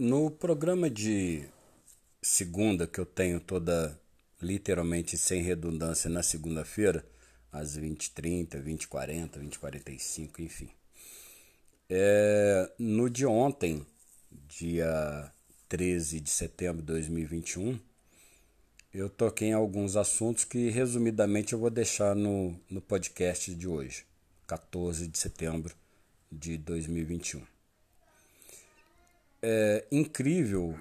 No programa de segunda, que eu tenho toda, literalmente sem redundância, na segunda-feira, às 20h30, 20h40, 20h45, enfim. É, no de ontem, dia 13 de setembro de 2021, eu toquei em alguns assuntos que, resumidamente, eu vou deixar no, no podcast de hoje, 14 de setembro de 2021 é incrível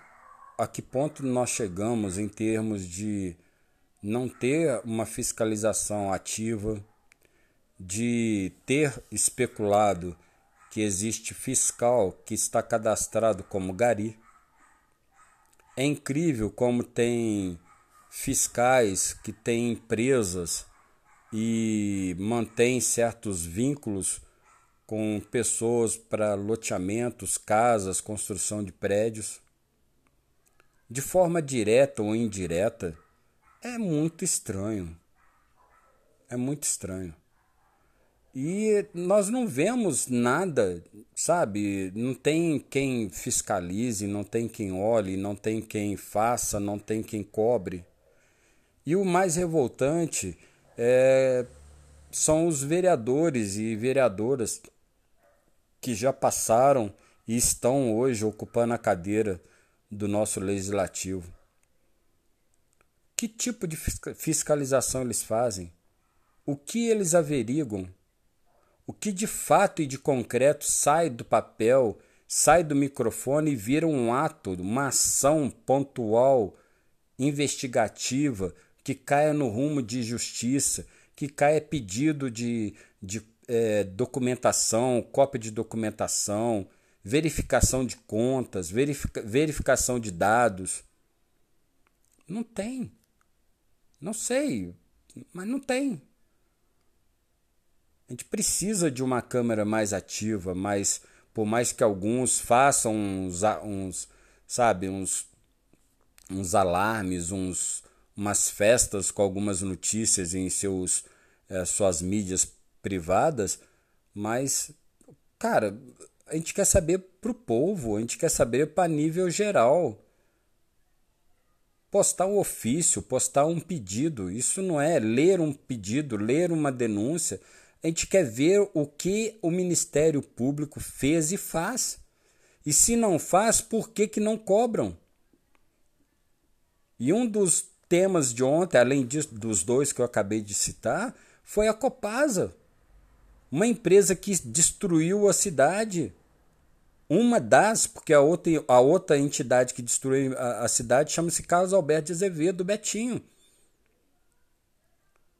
a que ponto nós chegamos em termos de não ter uma fiscalização ativa, de ter especulado que existe fiscal que está cadastrado como gari. É incrível como tem fiscais que têm empresas e mantêm certos vínculos com pessoas para loteamentos, casas, construção de prédios. De forma direta ou indireta, é muito estranho. É muito estranho. E nós não vemos nada, sabe? Não tem quem fiscalize, não tem quem olhe, não tem quem faça, não tem quem cobre. E o mais revoltante é, são os vereadores e vereadoras que já passaram e estão hoje ocupando a cadeira do nosso legislativo. Que tipo de fiscalização eles fazem? O que eles averiguam? O que de fato e de concreto sai do papel, sai do microfone e vira um ato, uma ação pontual, investigativa, que caia no rumo de justiça, que caia pedido de, de é, documentação, cópia de documentação, verificação de contas, verifica, verificação de dados. Não tem. Não sei, mas não tem. A gente precisa de uma câmera mais ativa, mais por mais que alguns façam uns, uns sabe, uns, uns alarmes, uns, umas festas com algumas notícias em seus, é, suas mídias privadas, mas, cara, a gente quer saber pro povo, a gente quer saber para nível geral. Postar um ofício, postar um pedido, isso não é ler um pedido, ler uma denúncia. A gente quer ver o que o Ministério Público fez e faz. E se não faz, por que, que não cobram? E um dos temas de ontem, além disso, dos dois que eu acabei de citar, foi a Copasa. Uma empresa que destruiu a cidade. Uma das, porque a outra, a outra entidade que destruiu a, a cidade chama-se Carlos Alberto de Azevedo, Betinho.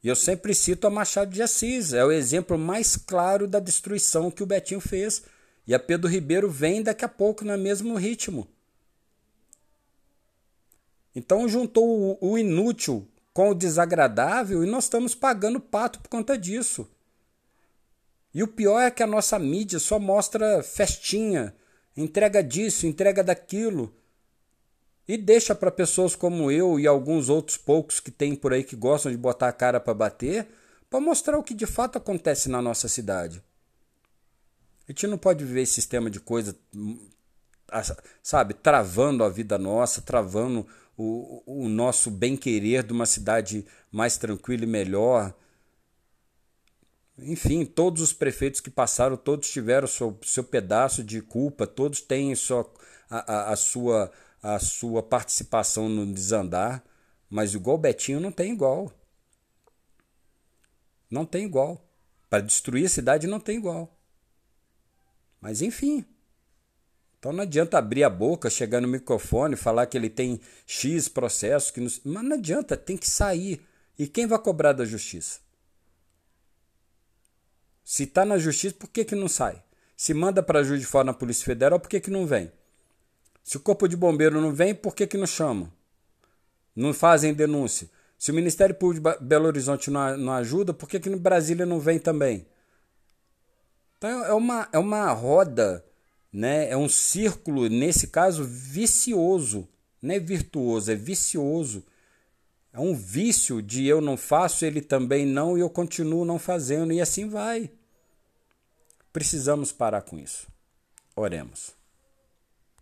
E eu sempre cito a Machado de Assis, é o exemplo mais claro da destruição que o Betinho fez. E a Pedro Ribeiro vem daqui a pouco no mesmo ritmo. Então juntou o inútil com o desagradável e nós estamos pagando pato por conta disso. E o pior é que a nossa mídia só mostra festinha, entrega disso, entrega daquilo. E deixa para pessoas como eu e alguns outros poucos que tem por aí que gostam de botar a cara para bater, para mostrar o que de fato acontece na nossa cidade. A gente não pode viver esse sistema de coisa, sabe, travando a vida nossa, travando o, o nosso bem-querer de uma cidade mais tranquila e melhor enfim, todos os prefeitos que passaram, todos tiveram seu, seu pedaço de culpa, todos têm sua, a, a, a, sua, a sua participação no desandar, mas igual o Betinho não tem igual. Não tem igual. Para destruir a cidade não tem igual. Mas enfim. Então não adianta abrir a boca, chegar no microfone, falar que ele tem X processos, que não... mas não adianta, tem que sair. E quem vai cobrar da justiça? Se está na justiça, por que, que não sai? Se manda para juiz de fora na Polícia Federal, por que, que não vem? Se o Corpo de Bombeiro não vem, por que, que não chama? Não fazem denúncia. Se o Ministério Público de Belo Horizonte não, não ajuda, por que, que no Brasília não vem também? Então é uma, é uma roda, né? é um círculo, nesse caso, vicioso. Não é virtuoso, é vicioso. É um vício de eu não faço, ele também não, e eu continuo não fazendo, e assim vai. Precisamos parar com isso. Oremos.